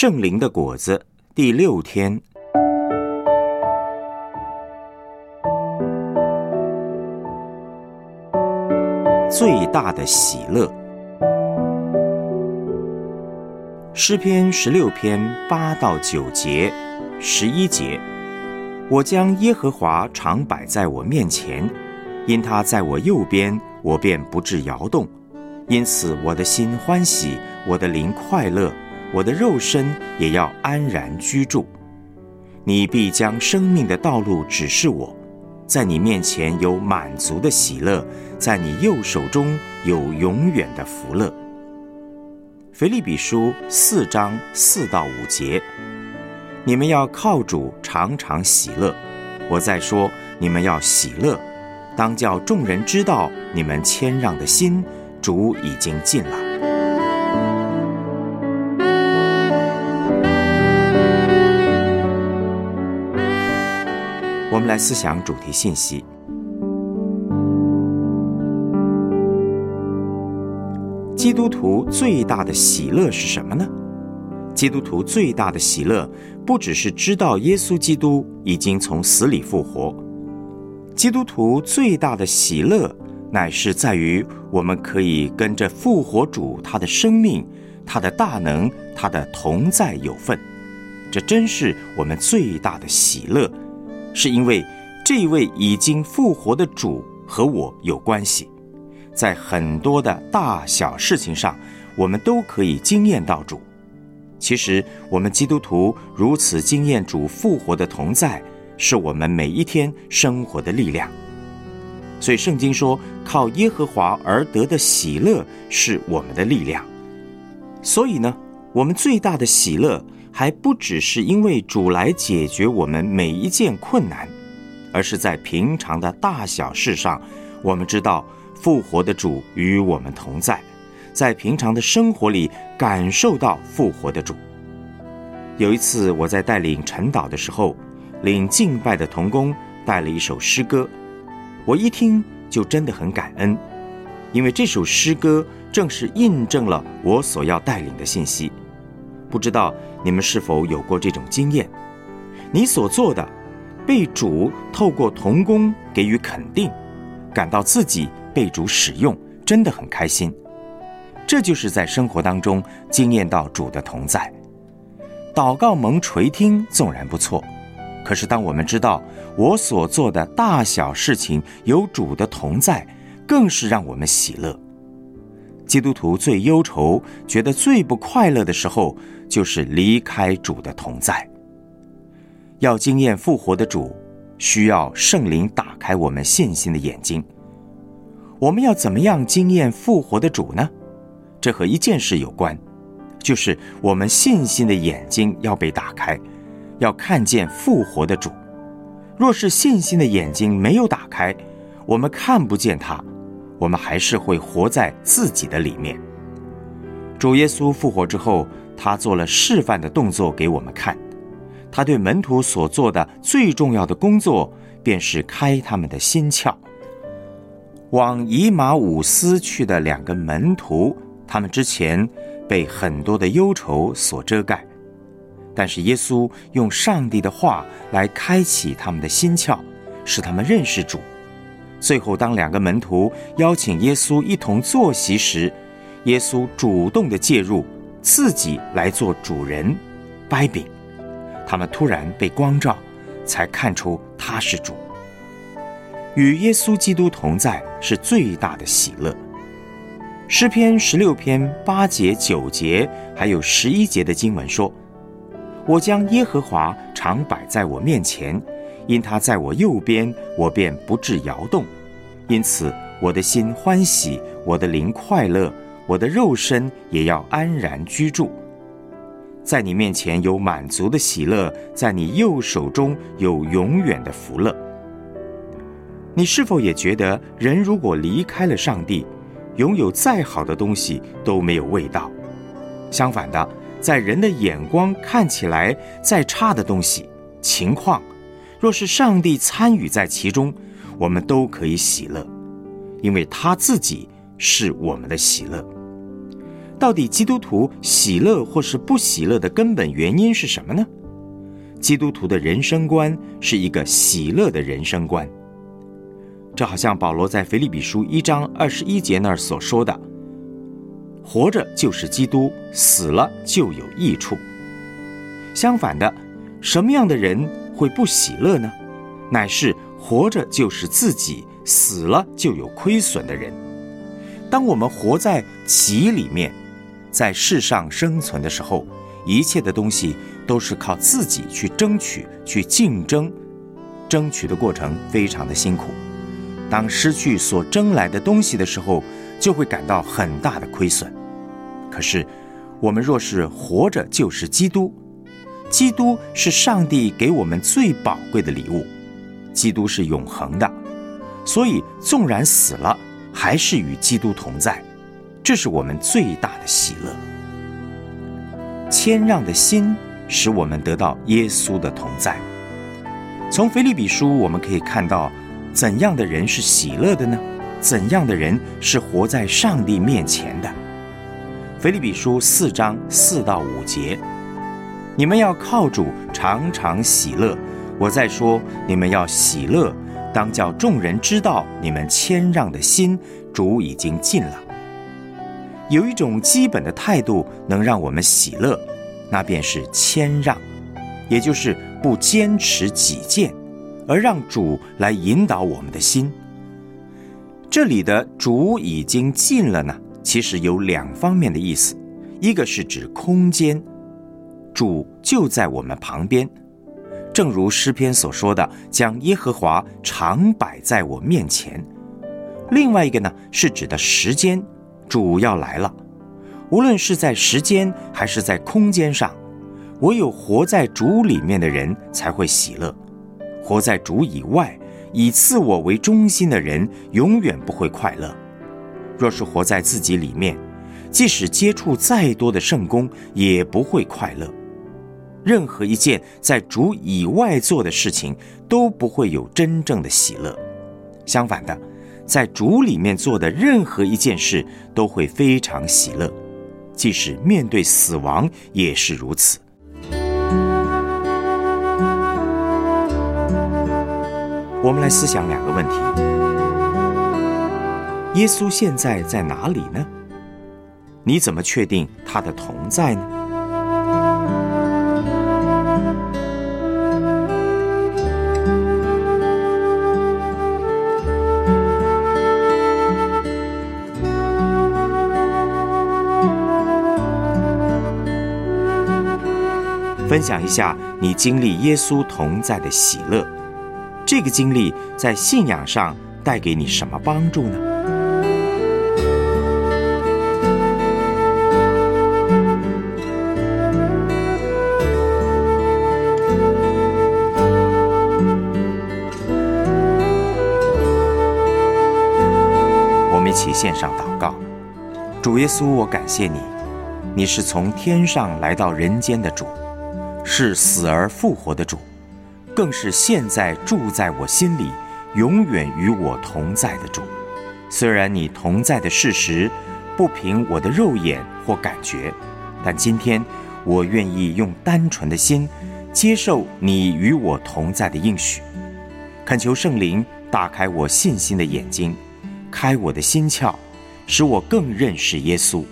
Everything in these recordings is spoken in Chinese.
圣灵的果子第六天，最大的喜乐。诗篇十六篇八到九节，十一节，我将耶和华常摆在我面前，因他在我右边，我便不致摇动。因此，我的心欢喜，我的灵快乐，我的肉身也要安然居住。你必将生命的道路指示我，在你面前有满足的喜乐，在你右手中有永远的福乐。腓利比书四章四到五节，你们要靠主常常喜乐。我再说，你们要喜乐，当叫众人知道你们谦让的心。主已经尽了。来思想主题信息。基督徒最大的喜乐是什么呢？基督徒最大的喜乐，不只是知道耶稣基督已经从死里复活。基督徒最大的喜乐。乃是在于我们可以跟着复活主他的生命、他的大能、他的同在有份，这真是我们最大的喜乐，是因为这位已经复活的主和我有关系，在很多的大小事情上，我们都可以惊艳到主。其实，我们基督徒如此惊艳主复活的同在，是我们每一天生活的力量。所以圣经说，靠耶和华而得的喜乐是我们的力量。所以呢，我们最大的喜乐还不只是因为主来解决我们每一件困难，而是在平常的大小事上，我们知道复活的主与我们同在，在平常的生活里感受到复活的主。有一次我在带领晨祷的时候，领敬拜的童工带了一首诗歌。我一听就真的很感恩，因为这首诗歌正是印证了我所要带领的信息。不知道你们是否有过这种经验？你所做的被主透过童工给予肯定，感到自己被主使用，真的很开心。这就是在生活当中经验到主的同在。祷告蒙垂听，纵然不错。可是，当我们知道我所做的大小事情有主的同在，更是让我们喜乐。基督徒最忧愁、觉得最不快乐的时候，就是离开主的同在。要经验复活的主，需要圣灵打开我们信心的眼睛。我们要怎么样经验复活的主呢？这和一件事有关，就是我们信心的眼睛要被打开。要看见复活的主，若是信心的眼睛没有打开，我们看不见他，我们还是会活在自己的里面。主耶稣复活之后，他做了示范的动作给我们看，他对门徒所做的最重要的工作，便是开他们的心窍。往以马五斯去的两个门徒，他们之前被很多的忧愁所遮盖。但是耶稣用上帝的话来开启他们的心窍，使他们认识主。最后，当两个门徒邀请耶稣一同坐席时，耶稣主动的介入，自己来做主人，掰饼。他们突然被光照，才看出他是主。与耶稣基督同在是最大的喜乐。诗篇十六篇八节九节还有十一节的经文说。我将耶和华常摆在我面前，因他在我右边，我便不致摇动。因此，我的心欢喜，我的灵快乐，我的肉身也要安然居住。在你面前有满足的喜乐，在你右手中有永远的福乐。你是否也觉得，人如果离开了上帝，拥有再好的东西都没有味道？相反的。在人的眼光看起来再差的东西、情况，若是上帝参与在其中，我们都可以喜乐，因为他自己是我们的喜乐。到底基督徒喜乐或是不喜乐的根本原因是什么呢？基督徒的人生观是一个喜乐的人生观。这好像保罗在腓立比书一章二十一节那儿所说的：“活着就是基督，死了就有益处。”相反的，什么样的人会不喜乐呢？乃是活着就是自己，死了就有亏损的人。当我们活在己里面，在世上生存的时候，一切的东西都是靠自己去争取、去竞争，争取的过程非常的辛苦。当失去所争来的东西的时候，就会感到很大的亏损。可是，我们若是活着就是基督，基督是上帝给我们最宝贵的礼物，基督是永恒的，所以纵然死了。还是与基督同在，这是我们最大的喜乐。谦让的心使我们得到耶稣的同在。从腓立比书我们可以看到，怎样的人是喜乐的呢？怎样的人是活在上帝面前的？腓立比书四章四到五节，你们要靠主常常喜乐。我在说，你们要喜乐。当叫众人知道你们谦让的心，主已经尽了。有一种基本的态度能让我们喜乐，那便是谦让，也就是不坚持己见，而让主来引导我们的心。这里的“主已经尽了”呢，其实有两方面的意思，一个是指空间，主就在我们旁边。正如诗篇所说的，将耶和华常摆在我面前。另外一个呢，是指的时间，主要来了。无论是在时间还是在空间上，唯有活在主里面的人才会喜乐。活在主以外，以自我为中心的人，永远不会快乐。若是活在自己里面，即使接触再多的圣功，也不会快乐。任何一件在主以外做的事情都不会有真正的喜乐。相反的，在主里面做的任何一件事都会非常喜乐，即使面对死亡也是如此。我们来思想两个问题：耶稣现在在哪里呢？你怎么确定他的同在呢？分享一下你经历耶稣同在的喜乐，这个经历在信仰上带给你什么帮助呢？我们一起献上祷告，主耶稣，我感谢你，你是从天上来到人间的主。是死而复活的主，更是现在住在我心里、永远与我同在的主。虽然你同在的事实不凭我的肉眼或感觉，但今天我愿意用单纯的心接受你与我同在的应许。恳求圣灵打开我信心的眼睛，开我的心窍，使我更认识耶稣。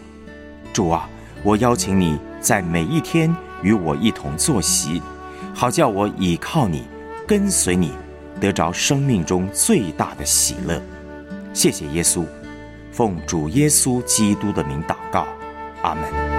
主啊，我邀请你在每一天。与我一同坐席，好叫我倚靠你，跟随你，得着生命中最大的喜乐。谢谢耶稣，奉主耶稣基督的名祷告，阿门。